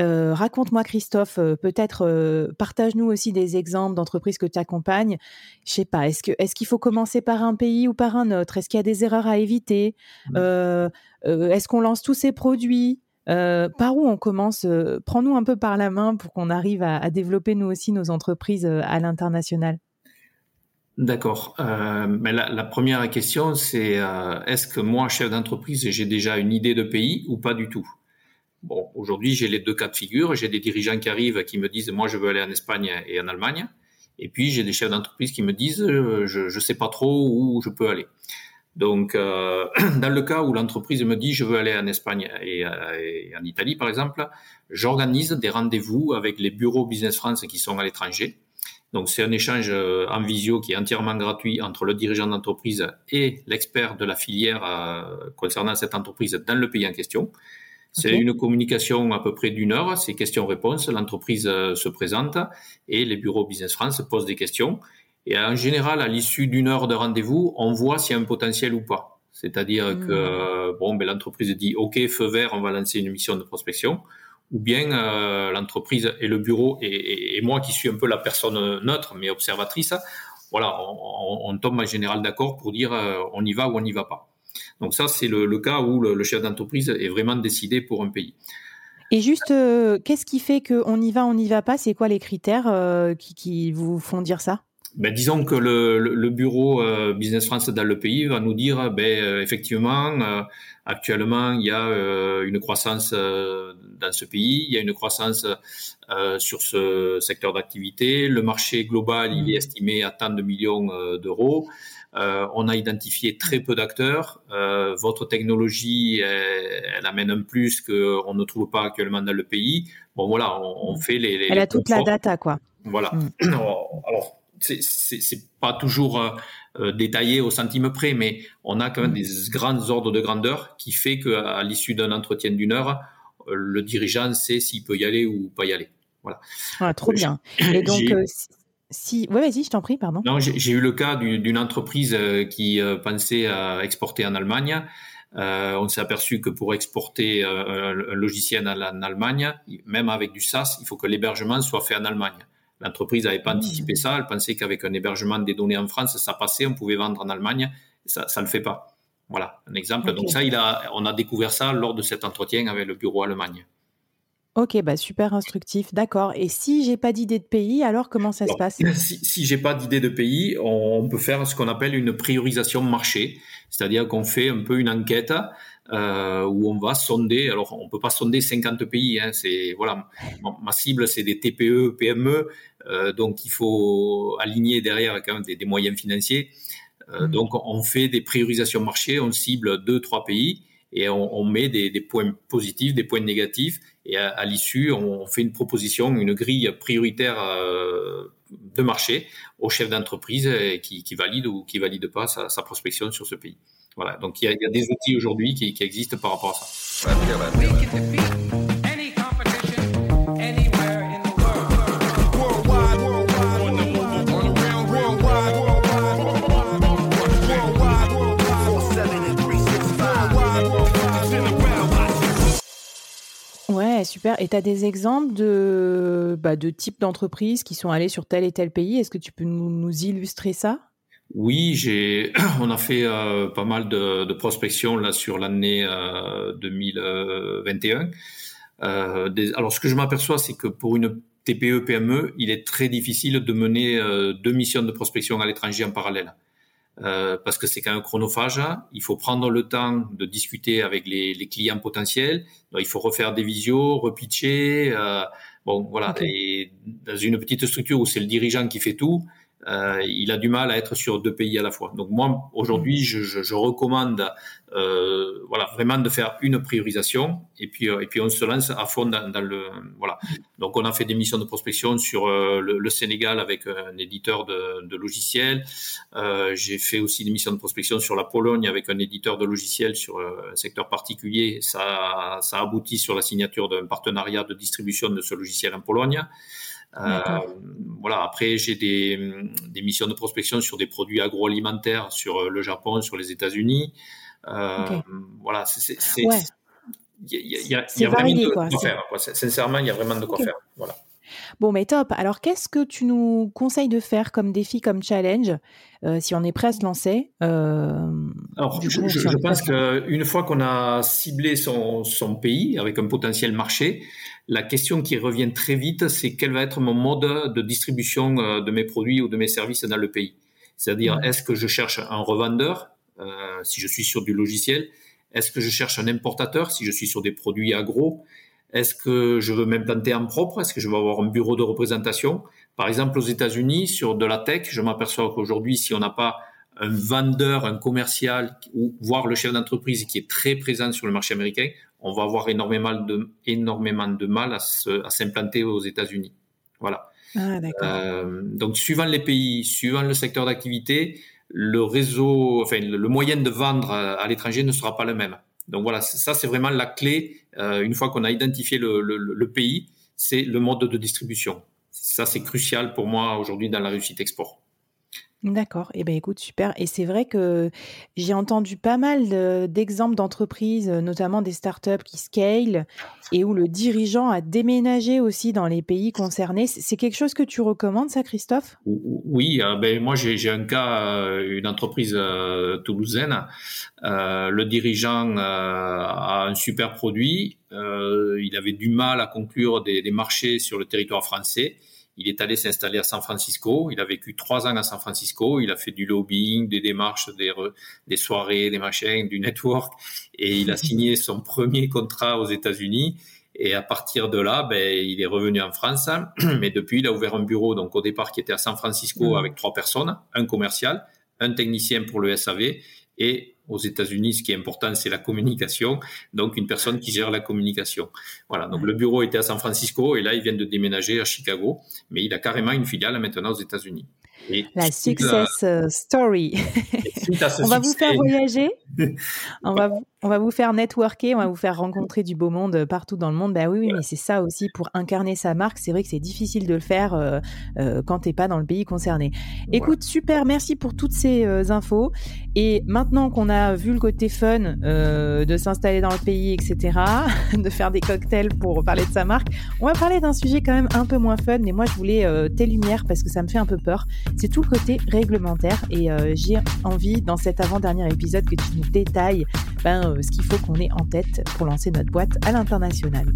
Euh, raconte-moi, Christophe, euh, peut-être euh, partage-nous aussi des exemples d'entreprises que tu accompagnes. Je sais pas, est-ce, qu'il faut commencer par un pays ou par un autre? Est-ce qu'il y a des erreurs à éviter? Mmh. Est-ce qu'on lance tous ces produits? Par où on commence? Prends-nous un peu par la main pour qu'on arrive à, développer nous aussi nos entreprises à l'international. D'accord. mais la, la, première question, c'est est-ce que moi, chef d'entreprise, j'ai déjà une idée de pays ou pas du tout? Bon, aujourd'hui, j'ai les deux cas de figure. J'ai des dirigeants qui arrivent qui me disent, moi, je veux aller en Espagne et en Allemagne. Et puis, j'ai des chefs d'entreprise qui me disent, euh, je ne sais pas trop où je peux aller. Donc, euh, dans le cas où l'entreprise me dit, je veux aller en Espagne et, euh, et en Italie, par exemple, j'organise des rendez-vous avec les bureaux Business France qui sont à l'étranger. Donc, c'est un échange euh, en visio qui est entièrement gratuit entre le dirigeant d'entreprise et l'expert de la filière concernant cette entreprise dans le pays en question. C'est une communication à peu près d'une heure, c'est questions-réponses. L'entreprise euh, se présente et les bureaux Business France posent des questions. Et en général, à l'issue d'une heure de rendez-vous, on voit s'il y a un potentiel ou pas. C'est-à-dire hmm. que bon, ben, l'entreprise dit OK, feu vert, on va lancer une mission de prospection. Ou bien euh, l'entreprise et le bureau et, et, moi qui suis un peu la personne neutre mais observatrice, voilà, on, on tombe en général d'accord pour dire euh, on y va ou on n'y va pas. Donc ça, c'est le, cas où le, chef d'entreprise est vraiment décidé pour un pays. Et juste, euh, qu'est-ce qui fait qu'on y va, on n'y va pas? C'est quoi les critères euh, qui, vous font dire ça? Ben, disons que le, bureau euh, Business France dans le pays va nous dire, ben, effectivement, actuellement, il y a une croissance dans ce pays, il y a une croissance sur ce secteur d'activité, le marché global, il est mmh. estimé à tant de millions d'euros. Euh, on a identifié très peu d'acteurs. Euh, votre technologie, elle, amène un plus qu'on ne trouve pas actuellement dans le pays. Bon, voilà, on, fait les. elle a toute la data, quoi. Voilà. Mm. Alors, c'est pas toujours euh, détaillé au centime près, mais on a quand même mm. des grands ordres de grandeur qui fait qu'à l'issue d'un entretien d'une heure, le dirigeant sait s'il peut y aller ou pas y aller. Voilà. Ah, trop bien. Et donc, si, ouais, vas-y, je t'en prie, pardon. Non, j'ai eu le cas d'une entreprise euh, qui euh, pensait à exporter en Allemagne. Euh, on s'est aperçu que pour exporter un logiciel en, Allemagne, même avec du SaaS, il faut que l'hébergement soit fait en Allemagne. L'entreprise n'avait pas mmh. anticipé ça. Elle pensait qu'avec un hébergement des données en France, ça passait, on pouvait vendre en Allemagne. Ça, ça ne le fait pas. Voilà, un exemple. Donc ça, il a, on a découvert ça lors de cet entretien avec le bureau Allemagne. Ok, bah super instructif, d'accord. Et si j'ai pas d'idée de pays, alors comment ça se passe? Si, si j'ai pas d'idée de pays, on peut faire ce qu'on appelle une priorisation marché, c'est-à-dire qu'on fait un peu une enquête euh, où on va sonder. Alors, on peut pas sonder 50 pays. Hein, c'est voilà, ma cible c'est des TPE, PME, euh, donc il faut aligner derrière quand même des, moyens financiers. Euh, mmh. Donc, on fait des priorisations marché, on cible deux, trois pays et on, on met des, des, points positifs, des points négatifs, et à, à l'issue, on fait une proposition, une grille prioritaire euh, de marché au chef d'entreprise euh, qui, qui, valide ou qui valide pas sa, sa, prospection sur ce pays. Voilà, donc il y a, il y a des outils aujourd'hui qui, qui, existent par rapport à ça. Super. Et tu as des exemples de, bah, de types d'entreprises qui sont allées sur tel et tel pays? Est-ce que tu peux nous, illustrer ça? Oui, j'ai, on a fait euh, pas mal de, de, prospection là sur l'année 2021. alors, ce que je m'aperçois, c'est que pour une TPE PME, il est très difficile de mener deux missions de prospection à l'étranger en parallèle. Euh, parce que c'est quand même chronophage. Il faut prendre le temps de discuter avec les, les clients potentiels. Donc, il faut refaire des visios, repitcher. Euh, bon, voilà. Et dans une petite structure où c'est le dirigeant qui fait tout, euh, il a du mal à être sur deux pays à la fois. Donc moi, aujourd'hui, je, je, je, recommande euh, voilà, vraiment de faire une priorisation et puis, euh, et puis on se lance à fond dans, dans, le... Voilà. Donc on a fait des missions de prospection sur euh, le, le, Sénégal avec un éditeur de, de logiciels. Euh, J'ai fait aussi des missions de prospection sur la Pologne avec un éditeur de logiciels sur un secteur particulier. Ça, ça aboutit sur la signature d'un partenariat de distribution de ce logiciel en Pologne. Euh, voilà. Après, j'ai des, des, missions de prospection sur des produits agroalimentaires sur euh, le Japon, sur les États-Unis. Euh, Voilà, c'est il y a, y a, vraiment de quoi, faire. Quoi. Sincèrement, il y a vraiment de quoi faire. Voilà. Bon, mais top. Alors, qu'est-ce que tu nous conseilles de faire comme défi, comme challenge, euh, si on est prêt à se lancer euh, Alors, je, je, pense qu'une fois qu'on a ciblé son, son, pays avec un potentiel marché, la question qui revient très vite, c'est quel va être mon mode de distribution euh, de mes produits ou de mes services dans le pays? C'est-à-dire, est-ce que je cherche un revendeur, euh, si je suis sur du logiciel? Est-ce que je cherche un importateur, si je suis sur des produits agro? Est-ce que je veux m'implanter en propre? Est-ce que je veux avoir un bureau de représentation? Par exemple, aux États-Unis, sur de la tech, je m'aperçois qu'aujourd'hui, si on n'a pas un vendeur, un commercial, ou voire le chef d'entreprise qui est très présent sur le marché américain, on va avoir énormément de, énormément de mal à s'implanter aux États-Unis. Voilà. Ah, euh, donc, suivant les pays, suivant le secteur d'activité, le réseau, enfin, le moyen de vendre à l'étranger ne sera pas le même. Donc voilà, ça c'est vraiment la clé. Euh, une fois qu'on a identifié le, le, le pays, c'est le mode de distribution. Ça c'est crucial pour moi aujourd'hui dans la réussite export. D'accord. Eh ben, écoute, super. Et c'est vrai que j'ai entendu pas mal d'exemples d'entreprises, notamment des startups qui scale et où le dirigeant a déménagé aussi dans les pays concernés. C'est quelque chose que tu recommandes, ça, Christophe? Oui. Euh, ben, moi, j'ai un cas, euh, une entreprise euh, toulousaine. le dirigeant a un super produit. il avait du mal à conclure des marchés sur le territoire français. Il est allé s'installer à San Francisco. Il a vécu trois ans à San Francisco. Il a fait du lobbying, des démarches, des, des soirées, des machins, du network. Et il a signé son premier contrat aux États-Unis. Et à partir de là, ben, il est revenu en France. Mais depuis, il a ouvert un bureau, donc au départ, qui était à San Francisco mmh. avec trois personnes, un commercial, un technicien pour le SAV et aux États-Unis, ce qui est important, c'est la communication. Donc, une personne qui gère la communication. Voilà. Donc, le bureau était à San Francisco et là, ils viennent de déménager à Chicago, mais il a carrément une filiale maintenant aux États-Unis. La success euh, story. on va vous faire voyager. on va, on va vous faire networker, on va vous faire rencontrer du beau monde partout dans le monde. Bah oui, oui, mais c'est ça aussi pour incarner sa marque. C'est vrai que c'est difficile de le faire euh, euh, quand t'es pas dans le pays concerné. Écoute, super, merci pour toutes ces euh, infos. Et maintenant qu'on a vu le côté fun de s'installer dans le pays, etc., de faire des cocktails pour parler de sa marque, on va parler d'un sujet quand même un peu moins fun. Mais moi, je voulais tes lumières parce que ça me fait un peu peur. C'est tout le côté réglementaire et j'ai envie dans cet avant-dernier épisode que tu nous détailles ben, euh, ce qu'il faut qu'on ait en tête pour lancer notre boîte à l'international.